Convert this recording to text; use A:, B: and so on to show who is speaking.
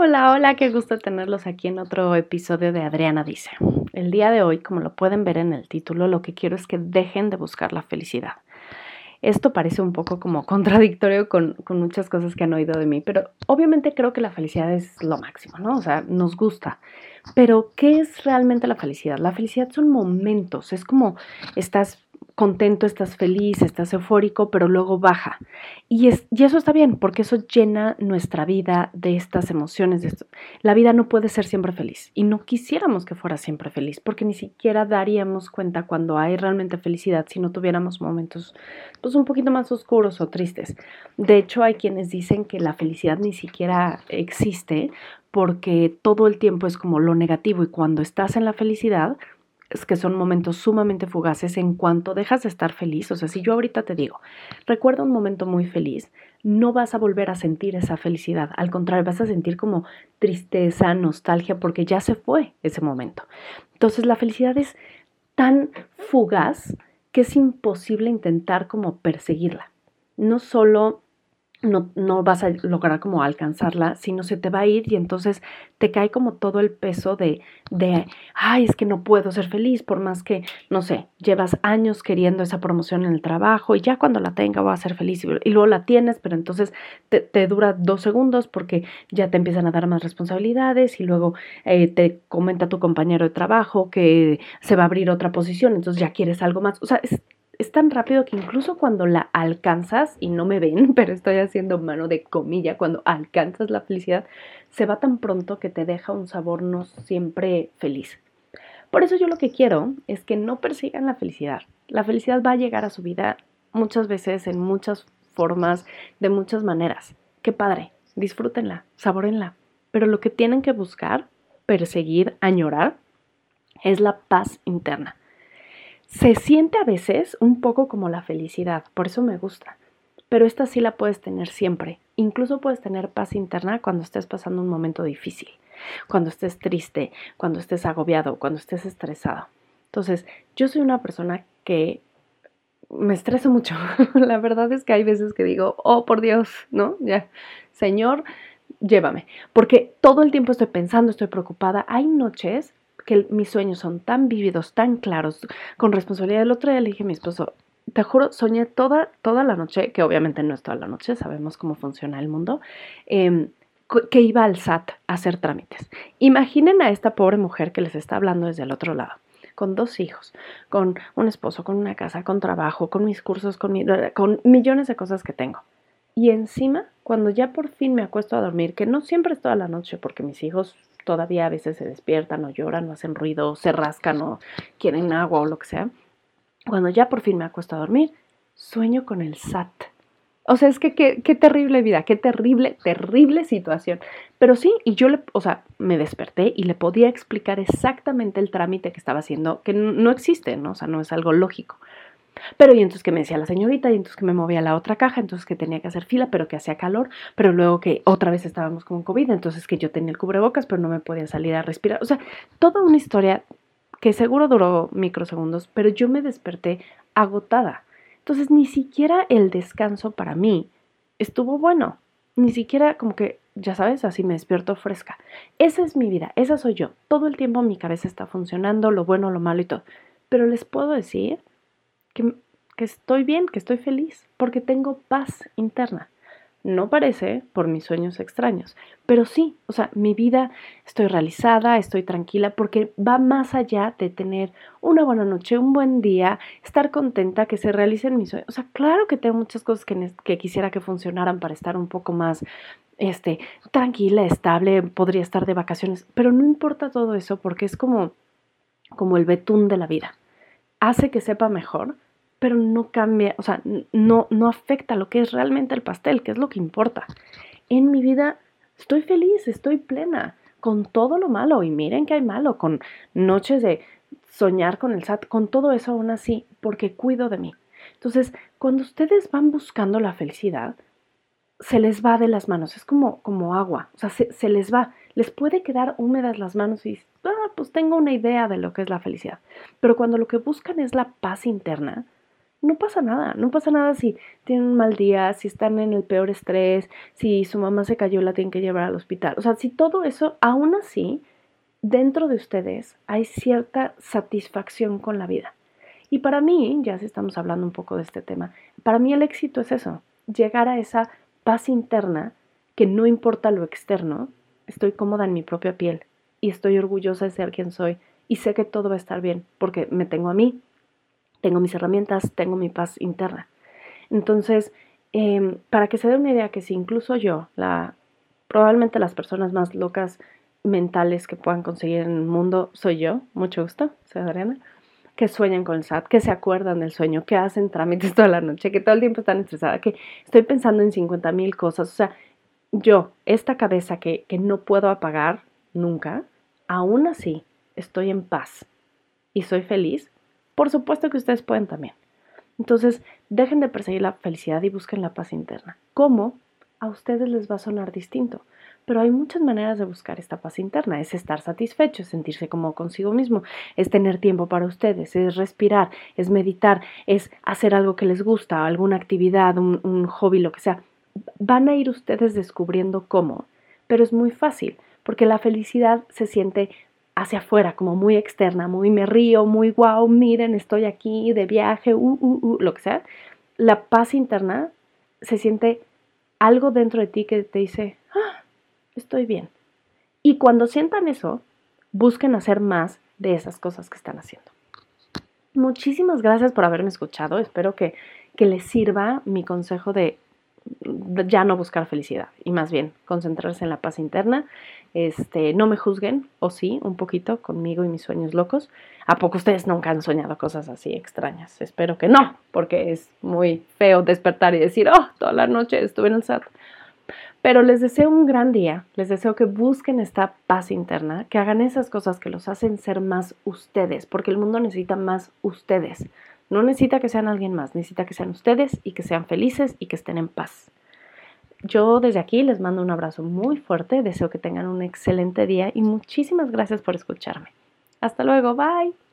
A: Hola, hola, qué gusto tenerlos aquí en otro episodio de Adriana Dice. El día de hoy, como lo pueden ver en el título, lo que quiero es que dejen de buscar la felicidad. Esto parece un poco como contradictorio con, muchas cosas que han oído de mí, pero obviamente creo que la felicidad es lo máximo, ¿no? O sea, nos gusta. Pero, ¿qué es realmente la felicidad? La felicidad son momentos, es como estás contento, estás feliz, estás eufórico, pero luego baja. Y, es, y eso está bien, porque eso llena nuestra vida de estas emociones. De esto. La vida no puede ser siempre feliz y no quisiéramos que fuera siempre feliz, porque ni siquiera daríamos cuenta cuando hay realmente felicidad si no tuviéramos momentos pues, un poquito más oscuros o tristes. De hecho, hay quienes dicen que la felicidad ni siquiera existe porque todo el tiempo es como lo negativo y cuando estás en la felicidad, es que son momentos sumamente fugaces en cuanto dejas de estar feliz. O sea, si yo ahorita te digo, recuerda un momento muy feliz, no vas a volver a sentir esa felicidad. Al contrario, vas a sentir como tristeza, nostalgia, porque ya se fue ese momento. Entonces, la felicidad es tan fugaz que es imposible intentar como perseguirla. No solo no, no, vas a lograr como alcanzarla, sino se te va a ir y entonces te cae como todo el peso de, de, ay, es que no puedo ser feliz por más que, no sé, llevas años queriendo esa promoción en el trabajo y ya cuando la tenga voy a ser feliz y, luego la tienes, pero entonces te, te, dura dos segundos porque ya te empiezan a dar más responsabilidades y luego eh, te comenta tu compañero de trabajo que se va a abrir otra posición, entonces ya quieres algo más. O sea, es, es tan rápido que incluso cuando la alcanzas, y no me ven, pero estoy haciendo mano de comilla, cuando alcanzas la felicidad, se va tan pronto que te deja un sabor no siempre feliz. Por eso yo lo que quiero es que no persigan la felicidad. La felicidad va a llegar a su vida muchas veces, en muchas formas, de muchas maneras. Qué padre, disfrútenla, sabórenla. Pero lo que tienen que buscar, perseguir, añorar, es la paz interna se siente a veces un poco como la felicidad, por eso me gusta. Pero esta sí la puedes tener siempre. Incluso puedes tener paz interna cuando estés pasando un momento difícil, cuando estés triste, cuando estés agobiado, cuando estés estresado. Entonces, yo soy una persona que me estreso mucho. la verdad es que hay veces que digo, oh, por Dios, ¿no? Ya, Señor, llévame. Porque todo el tiempo estoy pensando, estoy preocupada. Hay noches que mis sueños son tan vívidos, tan claros, con responsabilidad. El otro día le dije a mi esposo, te juro, soñé toda, toda la noche, que obviamente no es toda la noche, sabemos cómo funciona el mundo, em, que iba al SAT a hacer trámites. Imaginen a esta pobre mujer que les está hablando desde el otro lado con dos hijos, con un esposo, con una casa, con trabajo, con mis cursos, con, con millones de cosas que tengo. Y encima, cuando ya por fin me acuesto a dormir, que no siempre es toda la noche porque mis hijos todavía a veces se despiertan o lloran o hacen ruido, o se rascan o quieren agua o lo que sea. Cuando ya por fin me acuesto a dormir, sueño con el SAT. O sea, es que qué, terrible vida, qué terrible, terrible situación. Pero sí, y yo o sea, me desperté y le podía explicar exactamente el trámite que estaba haciendo, que no existe, ¿no? O sea, no es algo lógico. Pero y entonces que me decía la señorita, y entonces que me movía la otra caja, entonces que tenía que hacer fila, pero que hacía calor, pero luego que otra vez estábamos con COVID, entonces que yo tenía el cubrebocas, pero no me podía salir a respirar. O sea, toda una historia que seguro duró microsegundos, pero yo me desperté agotada. Entonces ni siquiera el descanso para mí estuvo bueno. Ni siquiera como que, ya sabes, así me despierto fresca. Esa es mi vida, esa soy yo. Todo el tiempo mi cabeza está funcionando, lo bueno, lo malo y todo. Pero les puedo decir que, estoy bien, que estoy feliz, porque tengo paz interna. No parece por mis sueños extraños, pero sí, o sea, mi vida estoy realizada, estoy tranquila, porque va más allá de tener una buena noche, un buen día, estar contenta, que se realicen mis sueños. O sea, claro que tengo muchas cosas que, que quisiera que funcionaran para estar un poco más este, tranquila, estable, podría estar de vacaciones, pero no importa todo eso porque es como, como el betún de la vida. Hace que sepa mejor, pero no cambia, o sea, no, no afecta lo que es realmente el pastel, que es lo que importa. En mi vida estoy feliz, estoy plena, con todo lo malo, y miren que hay malo, con noches de soñar con el SAT, con todo eso aún así, porque cuido de mí. Entonces, cuando ustedes van buscando la felicidad, se les va de las manos, es como, como agua, o sea, se, se les va, les puede quedar húmedas las manos y, ah, pues tengo una idea de lo que es la felicidad. Pero cuando lo que buscan es la paz interna, no pasa nada, no pasa nada si tienen un mal día, si están en el peor estrés, si su mamá se cayó y la tienen que llevar al hospital. O sea, si todo eso, aún así, dentro de ustedes hay cierta satisfacción con la vida. Y para mí, ya si estamos hablando un poco de este tema, para mí el éxito es eso, llegar a esa paz interna que no importa lo externo, estoy cómoda en mi propia piel y estoy orgullosa de ser quien soy y sé que todo va a estar bien porque me tengo a mí, tengo mis herramientas, tengo mi paz interna. Entonces, em, para que se dé una idea que si incluso yo, la, probablemente las personas más locas mentales que puedan conseguir en el mundo soy yo, mucho gusto, soy Adriana, que sueñan con el SAT, que se acuerdan del sueño, que hacen trámites toda la noche, que todo el tiempo están estresadas, que estoy pensando en 50 mil cosas. O sea, yo, esta cabeza que, que no puedo apagar nunca, aún así estoy en paz y soy feliz por supuesto que ustedes pueden también. Entonces, dejen de perseguir la felicidad y busquen la paz interna. ¿Cómo? A ustedes les va a sonar distinto, pero hay muchas maneras de buscar esta paz interna. Es estar satisfecho, es sentirse como consigo mismo, es tener tiempo para ustedes, es respirar, es meditar, es hacer algo que les gusta, alguna actividad, un, un hobby, lo que sea. Van a ir ustedes descubriendo cómo, pero es muy fácil, porque la felicidad se siente hacia afuera, como muy externa, muy me río, muy wow, miren, estoy aquí de viaje, uh, uh, uh, lo que sea. La paz interna se siente algo dentro de ti que te dice, ah, estoy bien. Y cuando sientan eso, busquen hacer más de esas cosas que están haciendo. Muchísimas gracias por haberme escuchado. Espero que, que les sirva mi consejo de ya no buscar felicidad y más bien concentrarse en la paz interna. Este, no me juzguen, o sí, un poquito conmigo y mis sueños locos. ¿A poco ustedes nunca han soñado cosas así extrañas? Espero que no, porque es muy feo despertar y decir, oh, toda la noche estuve en el SAT. Pero les deseo un gran día, les deseo que busquen esta paz interna, que hagan esas cosas que los hacen ser más ustedes, porque el mundo necesita más ustedes. No necesita que sean alguien más, necesita que sean ustedes y que sean felices y que estén en paz. Yo desde aquí les mando un abrazo muy fuerte, deseo que tengan un excelente día y muchísimas gracias por escucharme. Hasta luego, bye.